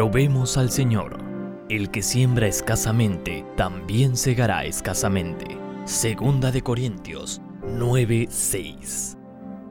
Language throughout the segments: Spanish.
Probemos al Señor. El que siembra escasamente, también segará escasamente. Segunda de Corintios 9:6.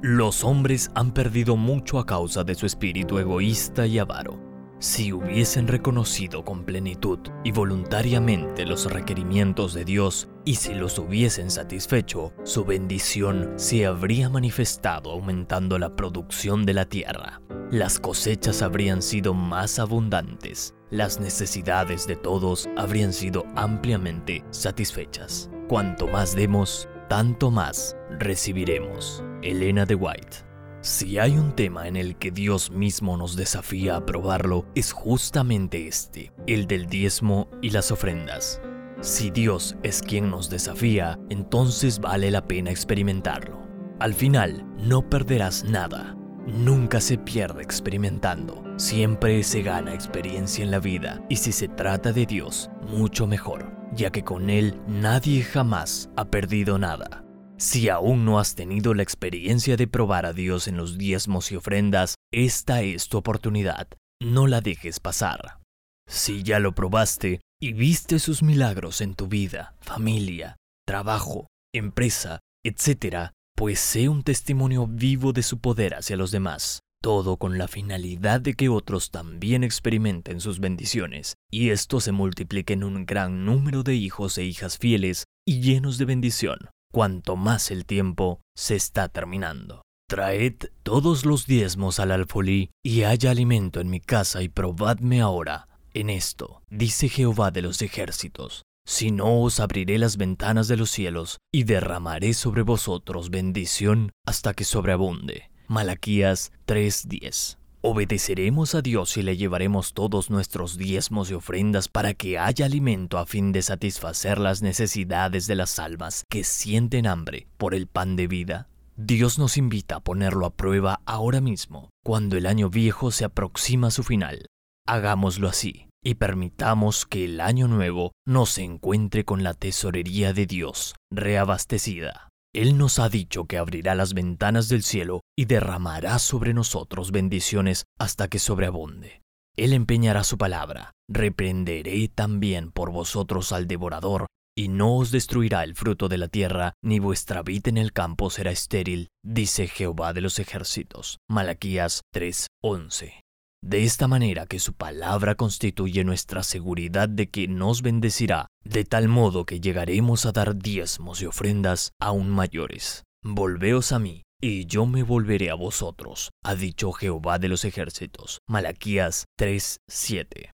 Los hombres han perdido mucho a causa de su espíritu egoísta y avaro. Si hubiesen reconocido con plenitud y voluntariamente los requerimientos de Dios y si los hubiesen satisfecho, su bendición se habría manifestado aumentando la producción de la tierra. Las cosechas habrían sido más abundantes, las necesidades de todos habrían sido ampliamente satisfechas. Cuanto más demos, tanto más recibiremos. Elena de White. Si hay un tema en el que Dios mismo nos desafía a probarlo, es justamente este, el del diezmo y las ofrendas. Si Dios es quien nos desafía, entonces vale la pena experimentarlo. Al final, no perderás nada. Nunca se pierde experimentando. Siempre se gana experiencia en la vida y si se trata de Dios, mucho mejor, ya que con Él nadie jamás ha perdido nada. Si aún no has tenido la experiencia de probar a Dios en los diezmos y ofrendas, esta es tu oportunidad. No la dejes pasar. Si ya lo probaste y viste sus milagros en tu vida, familia, trabajo, empresa, etc., pues sé un testimonio vivo de su poder hacia los demás, todo con la finalidad de que otros también experimenten sus bendiciones y esto se multiplique en un gran número de hijos e hijas fieles y llenos de bendición cuanto más el tiempo se está terminando. Traed todos los diezmos al alfolí y haya alimento en mi casa y probadme ahora en esto, dice Jehová de los ejércitos. Si no os abriré las ventanas de los cielos y derramaré sobre vosotros bendición hasta que sobreabunde. Malaquías 3:10 Obedeceremos a Dios y le llevaremos todos nuestros diezmos y ofrendas para que haya alimento a fin de satisfacer las necesidades de las almas que sienten hambre por el pan de vida. Dios nos invita a ponerlo a prueba ahora mismo, cuando el año viejo se aproxima a su final. Hagámoslo así y permitamos que el año nuevo nos encuentre con la tesorería de Dios reabastecida. Él nos ha dicho que abrirá las ventanas del cielo y derramará sobre nosotros bendiciones hasta que sobreabunde. Él empeñará su palabra. Reprenderé también por vosotros al devorador, y no os destruirá el fruto de la tierra, ni vuestra vida en el campo será estéril, dice Jehová de los ejércitos. Malaquías 3:11 de esta manera que su palabra constituye nuestra seguridad de que nos bendecirá, de tal modo que llegaremos a dar diezmos y ofrendas aún mayores. Volveos a mí, y yo me volveré a vosotros, ha dicho Jehová de los ejércitos. Malaquías 3:7.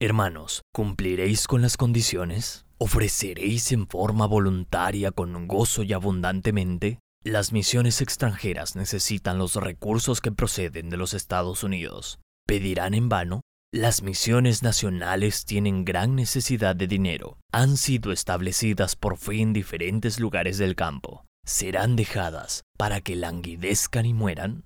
Hermanos, ¿cumpliréis con las condiciones? ¿Ofreceréis en forma voluntaria con gozo y abundantemente? Las misiones extranjeras necesitan los recursos que proceden de los Estados Unidos pedirán en vano? Las misiones nacionales tienen gran necesidad de dinero. Han sido establecidas por fe en diferentes lugares del campo. ¿Serán dejadas para que languidezcan y mueran?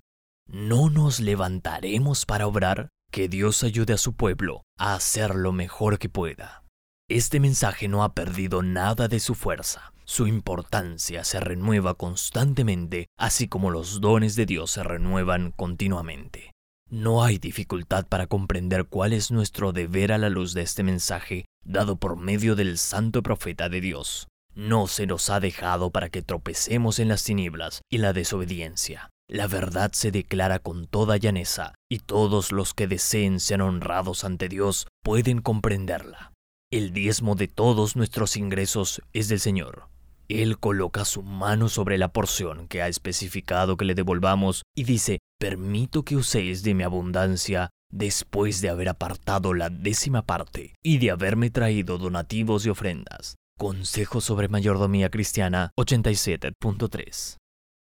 ¿No nos levantaremos para obrar? Que Dios ayude a su pueblo a hacer lo mejor que pueda. Este mensaje no ha perdido nada de su fuerza. Su importancia se renueva constantemente, así como los dones de Dios se renuevan continuamente. No hay dificultad para comprender cuál es nuestro deber a la luz de este mensaje dado por medio del santo profeta de Dios. No se nos ha dejado para que tropecemos en las tinieblas y la desobediencia. La verdad se declara con toda llaneza, y todos los que deseen ser honrados ante Dios pueden comprenderla. El diezmo de todos nuestros ingresos es del Señor. Él coloca su mano sobre la porción que ha especificado que le devolvamos y dice, permito que uséis de mi abundancia después de haber apartado la décima parte y de haberme traído donativos y ofrendas. Consejo sobre mayordomía cristiana 87.3.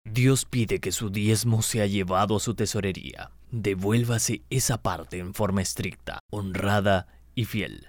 Dios pide que su diezmo sea llevado a su tesorería. Devuélvase esa parte en forma estricta, honrada y fiel.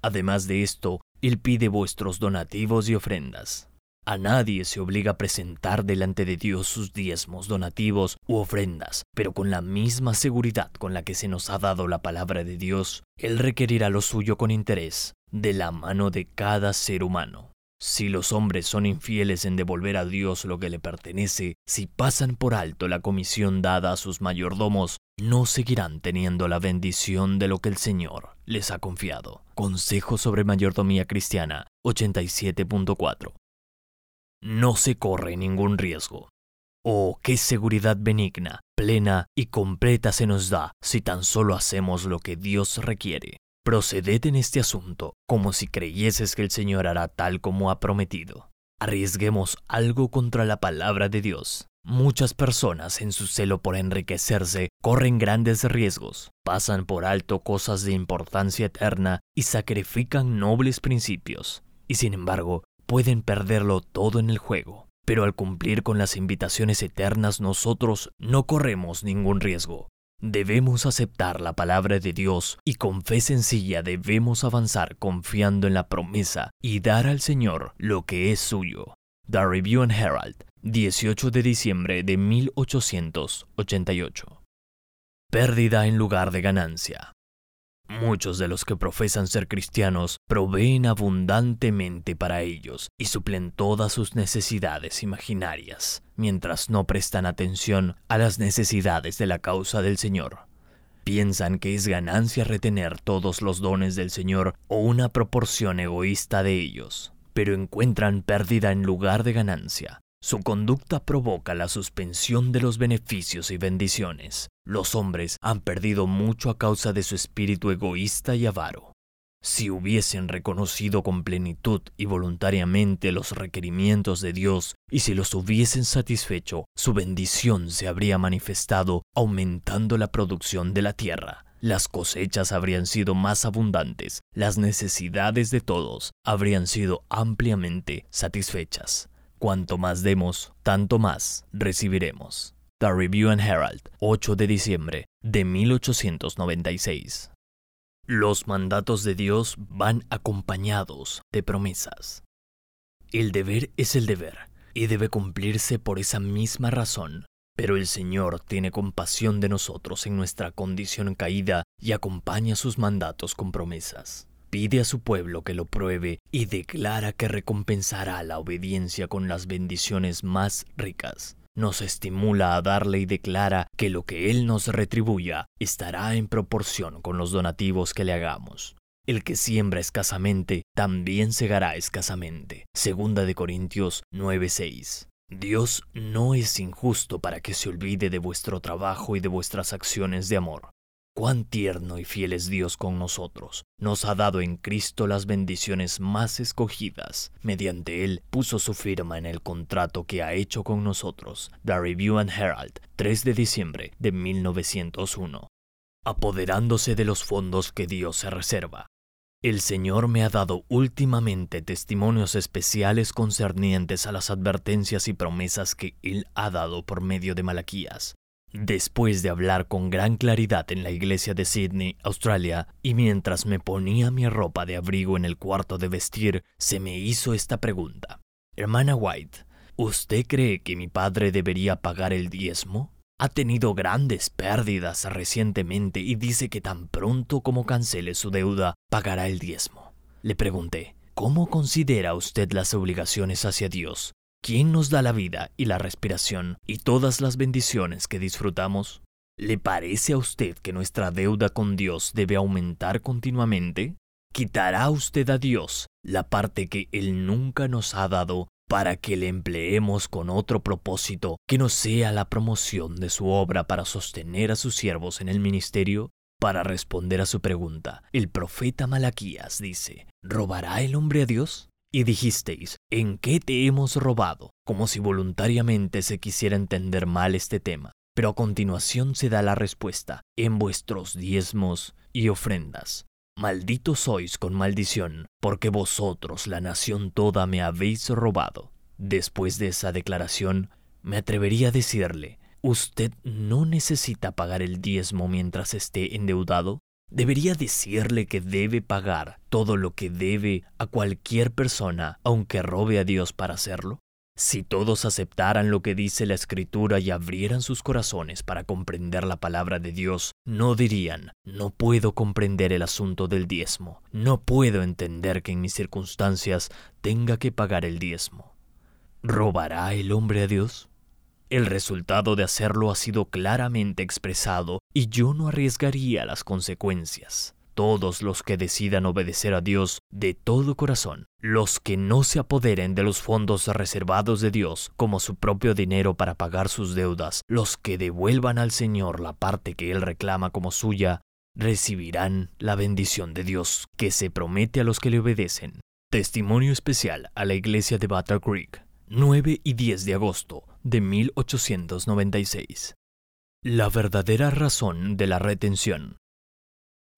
Además de esto, Él pide vuestros donativos y ofrendas. A nadie se obliga a presentar delante de Dios sus diezmos, donativos u ofrendas, pero con la misma seguridad con la que se nos ha dado la palabra de Dios, Él requerirá lo suyo con interés, de la mano de cada ser humano. Si los hombres son infieles en devolver a Dios lo que le pertenece, si pasan por alto la comisión dada a sus mayordomos, no seguirán teniendo la bendición de lo que el Señor les ha confiado. Consejo sobre mayordomía cristiana 87.4. No se corre ningún riesgo. Oh, qué seguridad benigna, plena y completa se nos da si tan solo hacemos lo que Dios requiere. Proceded en este asunto como si creyeses que el Señor hará tal como ha prometido. Arriesguemos algo contra la palabra de Dios. Muchas personas en su celo por enriquecerse corren grandes riesgos, pasan por alto cosas de importancia eterna y sacrifican nobles principios, y sin embargo pueden perderlo todo en el juego. Pero al cumplir con las invitaciones eternas nosotros no corremos ningún riesgo. Debemos aceptar la palabra de Dios y con fe sencilla debemos avanzar confiando en la promesa y dar al Señor lo que es suyo. The Review and Herald, 18 de diciembre de 1888. Pérdida en lugar de ganancia. Muchos de los que profesan ser cristianos proveen abundantemente para ellos y suplen todas sus necesidades imaginarias, mientras no prestan atención a las necesidades de la causa del Señor. Piensan que es ganancia retener todos los dones del Señor o una proporción egoísta de ellos, pero encuentran pérdida en lugar de ganancia, su conducta provoca la suspensión de los beneficios y bendiciones. Los hombres han perdido mucho a causa de su espíritu egoísta y avaro. Si hubiesen reconocido con plenitud y voluntariamente los requerimientos de Dios y si los hubiesen satisfecho, su bendición se habría manifestado aumentando la producción de la tierra. Las cosechas habrían sido más abundantes, las necesidades de todos habrían sido ampliamente satisfechas. Cuanto más demos, tanto más recibiremos. The Review and Herald, 8 de diciembre de 1896. Los mandatos de Dios van acompañados de promesas. El deber es el deber y debe cumplirse por esa misma razón, pero el Señor tiene compasión de nosotros en nuestra condición caída y acompaña sus mandatos con promesas pide a su pueblo que lo pruebe y declara que recompensará la obediencia con las bendiciones más ricas. Nos estimula a darle y declara que lo que Él nos retribuya estará en proporción con los donativos que le hagamos. El que siembra escasamente también segará escasamente. Segunda de Corintios 9:6. Dios no es injusto para que se olvide de vuestro trabajo y de vuestras acciones de amor. Cuán tierno y fiel es Dios con nosotros. Nos ha dado en Cristo las bendiciones más escogidas. Mediante Él puso su firma en el contrato que ha hecho con nosotros. The Review and Herald, 3 de diciembre de 1901. Apoderándose de los fondos que Dios se reserva. El Señor me ha dado últimamente testimonios especiales concernientes a las advertencias y promesas que Él ha dado por medio de Malaquías. Después de hablar con gran claridad en la iglesia de Sydney, Australia, y mientras me ponía mi ropa de abrigo en el cuarto de vestir, se me hizo esta pregunta. Hermana White, ¿usted cree que mi padre debería pagar el diezmo? Ha tenido grandes pérdidas recientemente y dice que tan pronto como cancele su deuda, pagará el diezmo. Le pregunté, ¿cómo considera usted las obligaciones hacia Dios? ¿Quién nos da la vida y la respiración y todas las bendiciones que disfrutamos? ¿Le parece a usted que nuestra deuda con Dios debe aumentar continuamente? ¿Quitará usted a Dios la parte que Él nunca nos ha dado para que le empleemos con otro propósito que no sea la promoción de su obra para sostener a sus siervos en el ministerio? Para responder a su pregunta, el profeta Malaquías dice, ¿robará el hombre a Dios? Y dijisteis, ¿en qué te hemos robado? Como si voluntariamente se quisiera entender mal este tema. Pero a continuación se da la respuesta, en vuestros diezmos y ofrendas. Malditos sois con maldición, porque vosotros, la nación toda, me habéis robado. Después de esa declaración, me atrevería a decirle, ¿usted no necesita pagar el diezmo mientras esté endeudado? Debería decirle que debe pagar todo lo que debe a cualquier persona, aunque robe a Dios para hacerlo? Si todos aceptaran lo que dice la Escritura y abrieran sus corazones para comprender la palabra de Dios, no dirían, no puedo comprender el asunto del diezmo, no puedo entender que en mis circunstancias tenga que pagar el diezmo. ¿Robará el hombre a Dios? El resultado de hacerlo ha sido claramente expresado y yo no arriesgaría las consecuencias. Todos los que decidan obedecer a Dios de todo corazón, los que no se apoderen de los fondos reservados de Dios como su propio dinero para pagar sus deudas, los que devuelvan al Señor la parte que Él reclama como suya, recibirán la bendición de Dios que se promete a los que le obedecen. Testimonio especial a la iglesia de Battle Creek, 9 y 10 de agosto de 1896. La verdadera razón de la retención.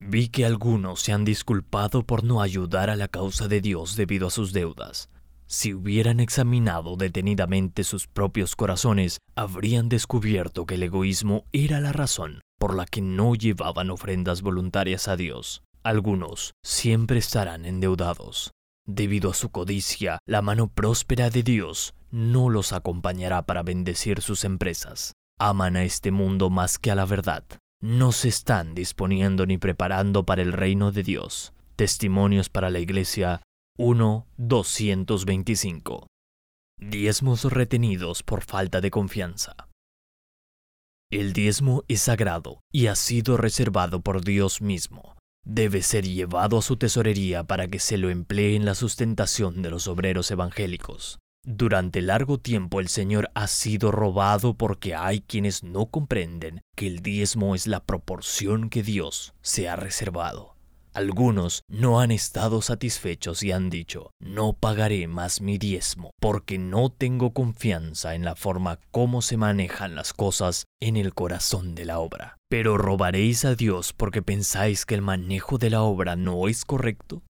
Vi que algunos se han disculpado por no ayudar a la causa de Dios debido a sus deudas. Si hubieran examinado detenidamente sus propios corazones, habrían descubierto que el egoísmo era la razón por la que no llevaban ofrendas voluntarias a Dios. Algunos siempre estarán endeudados. Debido a su codicia, la mano próspera de Dios no los acompañará para bendecir sus empresas. Aman a este mundo más que a la verdad. No se están disponiendo ni preparando para el reino de Dios. Testimonios para la Iglesia 1.225. Diezmos retenidos por falta de confianza. El diezmo es sagrado y ha sido reservado por Dios mismo. Debe ser llevado a su tesorería para que se lo emplee en la sustentación de los obreros evangélicos. Durante largo tiempo el Señor ha sido robado porque hay quienes no comprenden que el diezmo es la proporción que Dios se ha reservado. Algunos no han estado satisfechos y han dicho, no pagaré más mi diezmo porque no tengo confianza en la forma como se manejan las cosas en el corazón de la obra. Pero robaréis a Dios porque pensáis que el manejo de la obra no es correcto.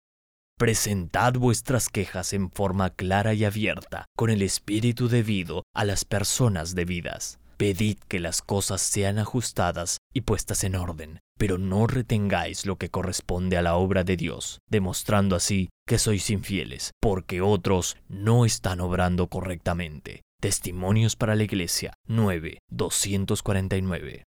Presentad vuestras quejas en forma clara y abierta, con el espíritu debido a las personas debidas. Pedid que las cosas sean ajustadas y puestas en orden, pero no retengáis lo que corresponde a la obra de Dios, demostrando así que sois infieles, porque otros no están obrando correctamente. Testimonios para la Iglesia 9, 249.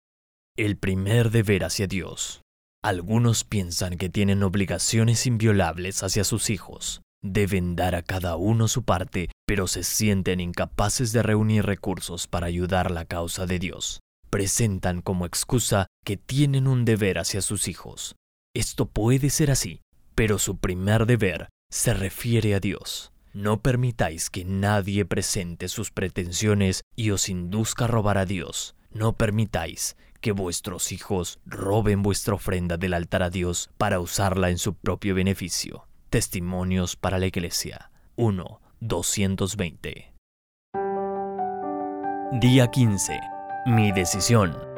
El primer deber hacia Dios. Algunos piensan que tienen obligaciones inviolables hacia sus hijos, Deben dar a cada uno su parte, pero se sienten incapaces de reunir recursos para ayudar la causa de Dios. Presentan como excusa que tienen un deber hacia sus hijos. Esto puede ser así, pero su primer deber se refiere a Dios. No permitáis que nadie presente sus pretensiones y os induzca a robar a Dios. No permitáis que vuestros hijos roben vuestra ofrenda del altar a Dios para usarla en su propio beneficio. Testimonios para la Iglesia 1, 220. Día 15. Mi decisión.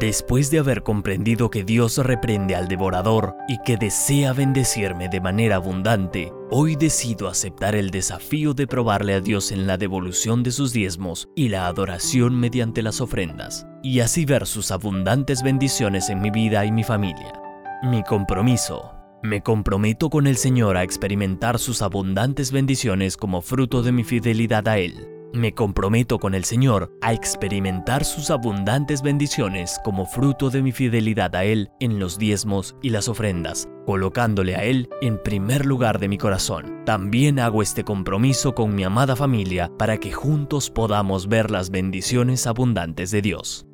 Después de haber comprendido que Dios reprende al devorador y que desea bendecirme de manera abundante, hoy decido aceptar el desafío de probarle a Dios en la devolución de sus diezmos y la adoración mediante las ofrendas, y así ver sus abundantes bendiciones en mi vida y mi familia. Mi compromiso me comprometo con el Señor a experimentar sus abundantes bendiciones como fruto de mi fidelidad a Él. Me comprometo con el Señor a experimentar sus abundantes bendiciones como fruto de mi fidelidad a Él en los diezmos y las ofrendas, colocándole a Él en primer lugar de mi corazón. También hago este compromiso con mi amada familia para que juntos podamos ver las bendiciones abundantes de Dios.